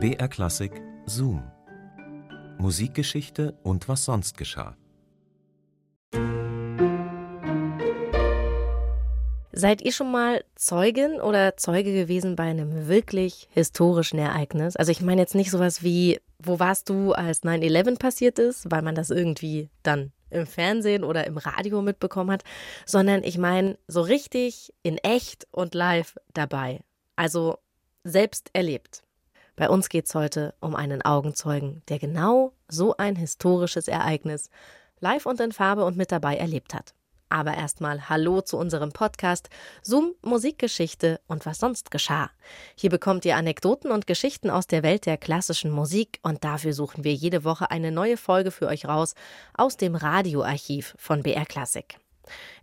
BR Klassik Zoom. Musikgeschichte und was sonst geschah. Seid ihr schon mal Zeugin oder Zeuge gewesen bei einem wirklich historischen Ereignis? Also ich meine jetzt nicht sowas wie, wo warst du, als 9-11 passiert ist, weil man das irgendwie dann im Fernsehen oder im Radio mitbekommen hat, sondern ich meine so richtig in echt und live dabei. Also selbst erlebt. Bei uns geht es heute um einen Augenzeugen, der genau so ein historisches Ereignis live und in Farbe und mit dabei erlebt hat. Aber erstmal Hallo zu unserem Podcast Zoom Musikgeschichte und was sonst geschah. Hier bekommt ihr Anekdoten und Geschichten aus der Welt der klassischen Musik und dafür suchen wir jede Woche eine neue Folge für euch raus aus dem Radioarchiv von BR Classic.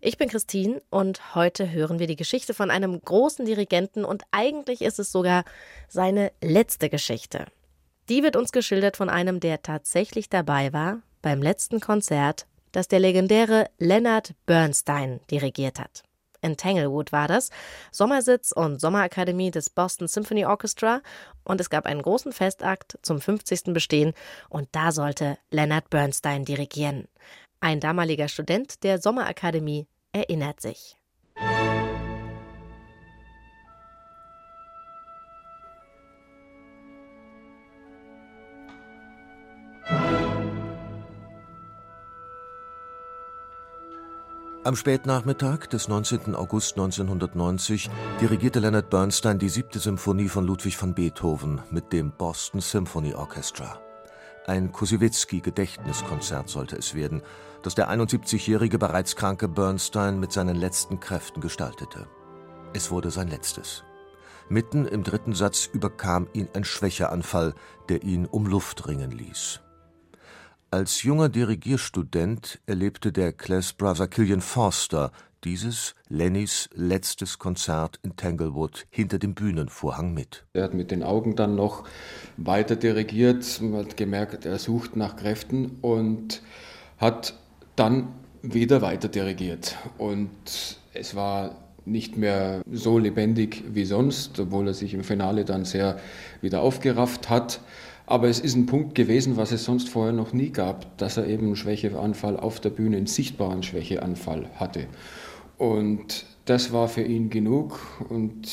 Ich bin Christine und heute hören wir die Geschichte von einem großen Dirigenten und eigentlich ist es sogar seine letzte Geschichte. Die wird uns geschildert von einem, der tatsächlich dabei war beim letzten Konzert das der legendäre Leonard Bernstein dirigiert hat. In Tanglewood war das, Sommersitz und Sommerakademie des Boston Symphony Orchestra und es gab einen großen Festakt zum 50. Bestehen und da sollte Leonard Bernstein dirigieren. Ein damaliger Student der Sommerakademie erinnert sich. Am Spätnachmittag des 19. August 1990 dirigierte Leonard Bernstein die siebte Symphonie von Ludwig van Beethoven mit dem Boston Symphony Orchestra. Ein Kosiewicki-Gedächtniskonzert sollte es werden, das der 71-jährige bereits kranke Bernstein mit seinen letzten Kräften gestaltete. Es wurde sein letztes. Mitten im dritten Satz überkam ihn ein Schwächeanfall, der ihn um Luft ringen ließ. Als junger Dirigierstudent erlebte der Class-Brother Killian Forster dieses, Lennys letztes Konzert in Tanglewood hinter dem Bühnenvorhang mit. Er hat mit den Augen dann noch weiter dirigiert, hat gemerkt, er sucht nach Kräften und hat dann wieder weiter dirigiert. Und es war nicht mehr so lebendig wie sonst, obwohl er sich im Finale dann sehr wieder aufgerafft hat. Aber es ist ein Punkt gewesen, was es sonst vorher noch nie gab, dass er eben einen Schwächeanfall auf der Bühne, einen sichtbaren Schwächeanfall hatte. Und das war für ihn genug und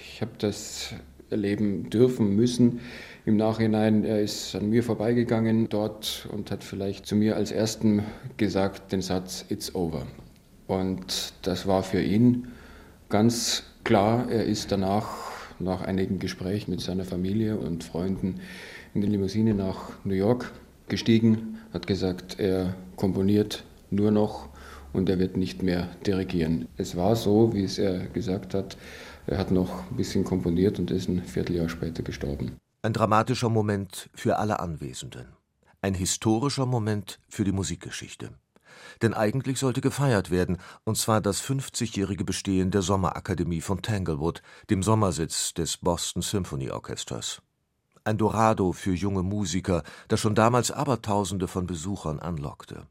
ich habe das erleben dürfen müssen. Im Nachhinein, er ist an mir vorbeigegangen dort und hat vielleicht zu mir als Ersten gesagt den Satz, It's over. Und das war für ihn ganz klar. Er ist danach, nach einigen Gesprächen mit seiner Familie und Freunden, in die Limousine nach New York gestiegen, hat gesagt, er komponiert nur noch und er wird nicht mehr dirigieren. Es war so, wie es er gesagt hat, er hat noch ein bisschen komponiert und ist ein Vierteljahr später gestorben. Ein dramatischer Moment für alle Anwesenden. Ein historischer Moment für die Musikgeschichte. Denn eigentlich sollte gefeiert werden, und zwar das 50-jährige Bestehen der Sommerakademie von Tanglewood, dem Sommersitz des Boston Symphony Orchestras ein Dorado für junge Musiker, das schon damals Abertausende von Besuchern anlockte.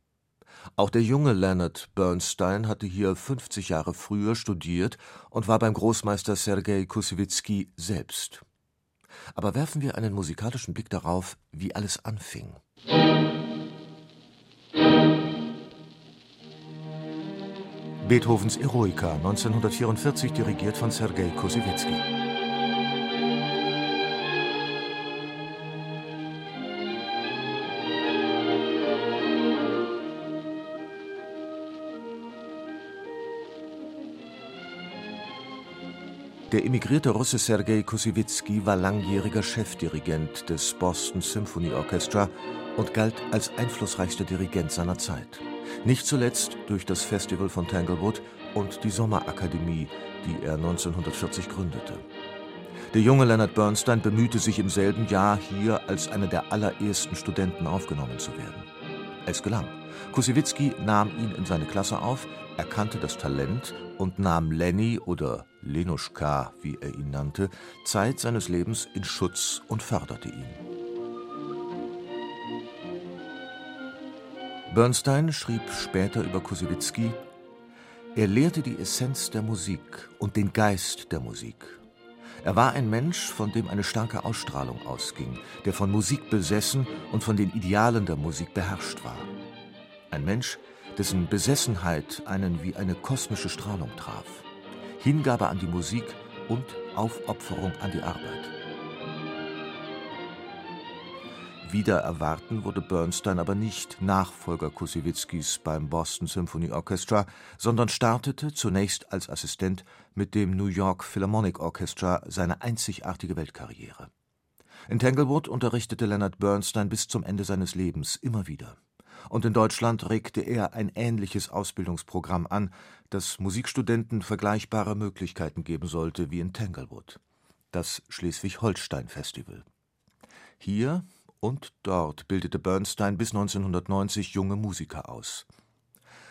Auch der junge Leonard Bernstein hatte hier 50 Jahre früher studiert und war beim Großmeister Sergei Kusewitzki selbst. Aber werfen wir einen musikalischen Blick darauf, wie alles anfing. Beethovens Eroica, 1944 dirigiert von Sergei Kusewitzki. Der emigrierte Russe Sergei Kusiewicki war langjähriger Chefdirigent des Boston Symphony Orchestra und galt als einflussreichster Dirigent seiner Zeit. Nicht zuletzt durch das Festival von Tanglewood und die Sommerakademie, die er 1940 gründete. Der junge Leonard Bernstein bemühte sich im selben Jahr hier als einer der allerersten Studenten aufgenommen zu werden. Es gelang. Kusiewicki nahm ihn in seine Klasse auf, erkannte das Talent und nahm Lenny oder Lenuschka, wie er ihn nannte, Zeit seines Lebens in Schutz und förderte ihn. Bernstein schrieb später über Kusiewicki: Er lehrte die Essenz der Musik und den Geist der Musik. Er war ein Mensch, von dem eine starke Ausstrahlung ausging, der von Musik besessen und von den Idealen der Musik beherrscht war. Ein Mensch, dessen Besessenheit einen wie eine kosmische Strahlung traf. Hingabe an die Musik und Aufopferung an die Arbeit. Wider Erwarten wurde Bernstein aber nicht Nachfolger Kusewitskis beim Boston Symphony Orchestra, sondern startete zunächst als Assistent mit dem New York Philharmonic Orchestra seine einzigartige Weltkarriere. In Tanglewood unterrichtete Leonard Bernstein bis zum Ende seines Lebens immer wieder. Und in Deutschland regte er ein ähnliches Ausbildungsprogramm an, das Musikstudenten vergleichbare Möglichkeiten geben sollte wie in Tanglewood. Das Schleswig-Holstein-Festival. Hier und dort bildete Bernstein bis 1990 junge Musiker aus.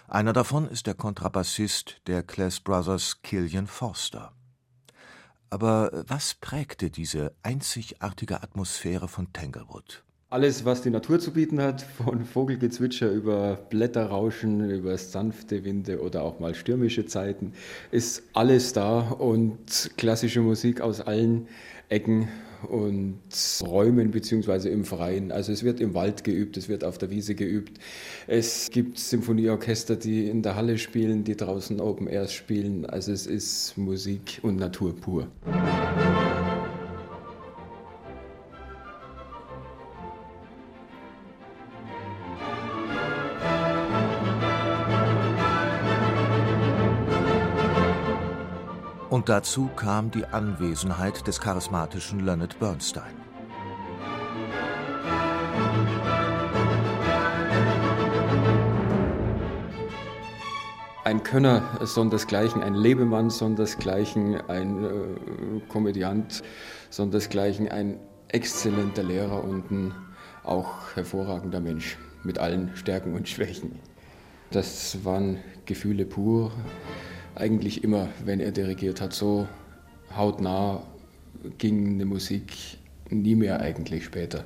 Einer davon ist der Kontrabassist der Class Brothers Killian Forster. Aber was prägte diese einzigartige Atmosphäre von Tanglewood? Alles, was die Natur zu bieten hat, von Vogelgezwitscher über Blätterrauschen, über sanfte Winde oder auch mal stürmische Zeiten, ist alles da und klassische Musik aus allen Ecken und Räumen beziehungsweise im Freien. Also es wird im Wald geübt, es wird auf der Wiese geübt. Es gibt Symphonieorchester, die in der Halle spielen, die draußen Open Airs spielen. Also es ist Musik und Natur pur. Und dazu kam die Anwesenheit des charismatischen Leonard Bernstein. Ein Könner sondersgleichen, ein Lebemann sondersgleichen, ein äh, Komödiant sondersgleichen, ein exzellenter Lehrer und ein auch hervorragender Mensch mit allen Stärken und Schwächen. Das waren Gefühle pur eigentlich immer, wenn er dirigiert hat, so hautnah ging eine Musik nie mehr eigentlich später.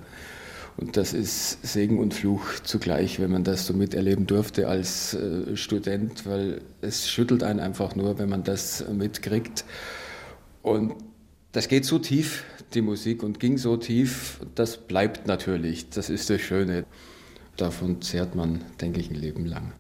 Und das ist Segen und Fluch zugleich, wenn man das so miterleben durfte als äh, Student, weil es schüttelt einen einfach nur, wenn man das mitkriegt. Und das geht so tief, die Musik, und ging so tief, das bleibt natürlich. Das ist das Schöne. Davon zehrt man, denke ich, ein Leben lang.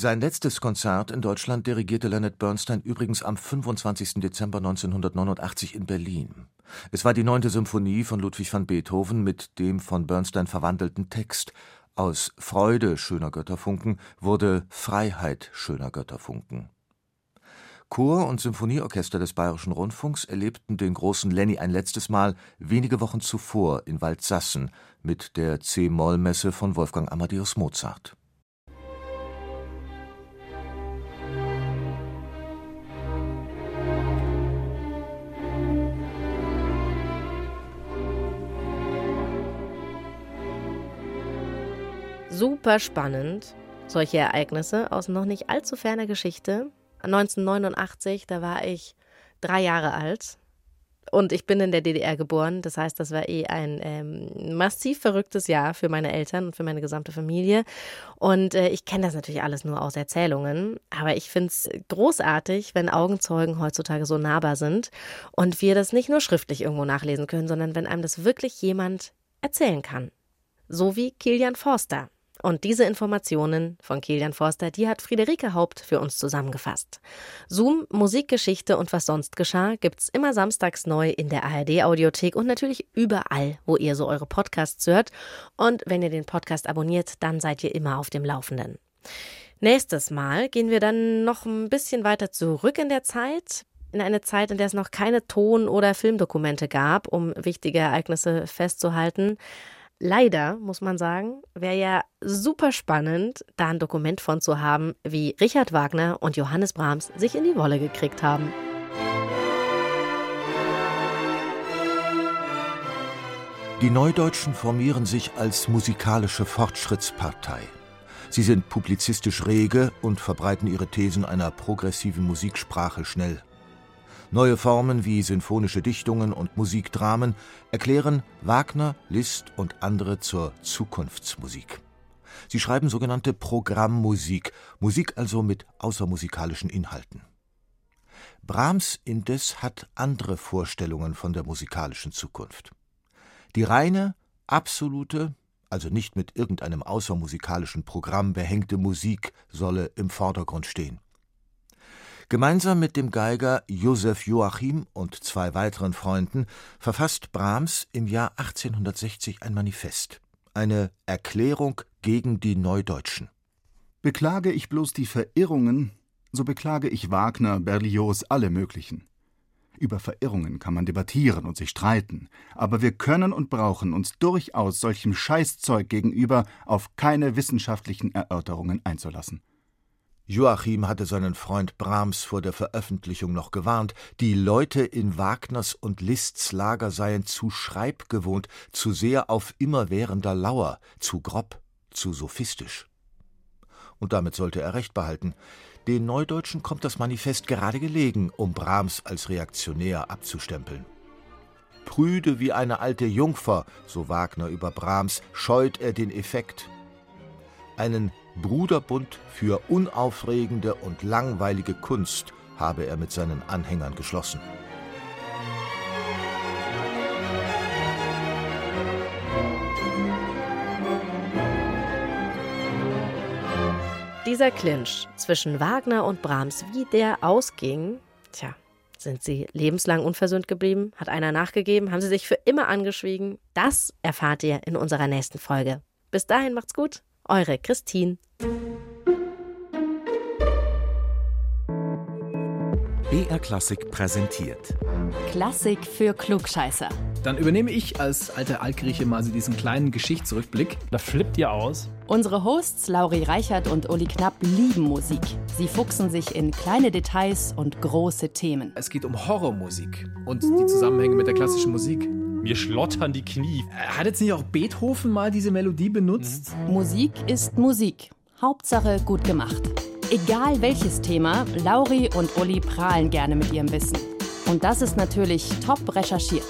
Sein letztes Konzert in Deutschland dirigierte Leonard Bernstein übrigens am 25. Dezember 1989 in Berlin. Es war die neunte Symphonie von Ludwig van Beethoven mit dem von Bernstein verwandelten Text. Aus Freude schöner Götterfunken wurde Freiheit schöner Götterfunken. Chor und Symphonieorchester des Bayerischen Rundfunks erlebten den großen Lenny ein letztes Mal wenige Wochen zuvor in Waldsassen mit der C-Moll-Messe von Wolfgang Amadeus Mozart. Super spannend, solche Ereignisse aus noch nicht allzu ferner Geschichte. 1989, da war ich drei Jahre alt und ich bin in der DDR geboren. Das heißt, das war eh ein ähm, massiv verrücktes Jahr für meine Eltern und für meine gesamte Familie. Und äh, ich kenne das natürlich alles nur aus Erzählungen. Aber ich finde es großartig, wenn Augenzeugen heutzutage so nahbar sind und wir das nicht nur schriftlich irgendwo nachlesen können, sondern wenn einem das wirklich jemand erzählen kann. So wie Kilian Forster. Und diese Informationen von Kilian Forster, die hat Friederike Haupt für uns zusammengefasst. Zoom, Musikgeschichte und was sonst geschah, gibt's immer samstags neu in der ARD Audiothek und natürlich überall, wo ihr so eure Podcasts hört. Und wenn ihr den Podcast abonniert, dann seid ihr immer auf dem Laufenden. Nächstes Mal gehen wir dann noch ein bisschen weiter zurück in der Zeit, in eine Zeit, in der es noch keine Ton- oder Filmdokumente gab, um wichtige Ereignisse festzuhalten. Leider, muss man sagen, wäre ja super spannend, da ein Dokument von zu haben, wie Richard Wagner und Johannes Brahms sich in die Wolle gekriegt haben. Die Neudeutschen formieren sich als musikalische Fortschrittspartei. Sie sind publizistisch rege und verbreiten ihre Thesen einer progressiven Musiksprache schnell. Neue Formen wie sinfonische Dichtungen und Musikdramen erklären Wagner, Liszt und andere zur Zukunftsmusik. Sie schreiben sogenannte Programmmusik, Musik also mit außermusikalischen Inhalten. Brahms indes hat andere Vorstellungen von der musikalischen Zukunft. Die reine, absolute, also nicht mit irgendeinem außermusikalischen Programm behängte Musik solle im Vordergrund stehen. Gemeinsam mit dem Geiger Josef Joachim und zwei weiteren Freunden verfasst Brahms im Jahr 1860 ein Manifest, eine Erklärung gegen die Neudeutschen. Beklage ich bloß die Verirrungen, so beklage ich Wagner, Berlioz, alle möglichen. Über Verirrungen kann man debattieren und sich streiten, aber wir können und brauchen uns durchaus solchem Scheißzeug gegenüber auf keine wissenschaftlichen Erörterungen einzulassen. Joachim hatte seinen Freund Brahms vor der Veröffentlichung noch gewarnt, die Leute in Wagners und Liszts Lager seien zu schreibgewohnt, zu sehr auf immerwährender Lauer, zu grob, zu sophistisch. Und damit sollte er recht behalten. Den Neudeutschen kommt das Manifest gerade gelegen, um Brahms als reaktionär abzustempeln. Prüde wie eine alte Jungfer, so Wagner über Brahms, scheut er den Effekt. Einen Bruderbund für unaufregende und langweilige Kunst habe er mit seinen Anhängern geschlossen. Dieser Clinch zwischen Wagner und Brahms, wie der ausging, tja, sind sie lebenslang unversöhnt geblieben? Hat einer nachgegeben? Haben sie sich für immer angeschwiegen? Das erfahrt ihr in unserer nächsten Folge. Bis dahin macht's gut. Eure Christine. BR Klassik präsentiert. Klassik für Klugscheißer. Dann übernehme ich als alter Altgrieche mal so diesen kleinen Geschichtsrückblick. Da flippt ihr aus. Unsere Hosts Lauri Reichert und Uli Knapp lieben Musik. Sie fuchsen sich in kleine Details und große Themen. Es geht um Horrormusik und die Zusammenhänge mit der klassischen Musik. Mir schlottern die Knie. Hat jetzt nicht auch Beethoven mal diese Melodie benutzt? Musik ist Musik. Hauptsache gut gemacht. Egal welches Thema, Lauri und Uli prahlen gerne mit ihrem Wissen. Und das ist natürlich top recherchiert.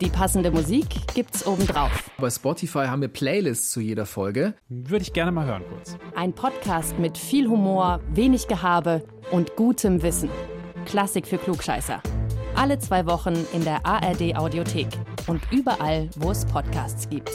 Die passende Musik gibt's obendrauf. Bei Spotify haben wir Playlists zu jeder Folge. Würde ich gerne mal hören kurz. Ein Podcast mit viel Humor, wenig Gehabe und gutem Wissen. Klassik für Klugscheißer. Alle zwei Wochen in der ARD Audiothek und überall, wo es Podcasts gibt.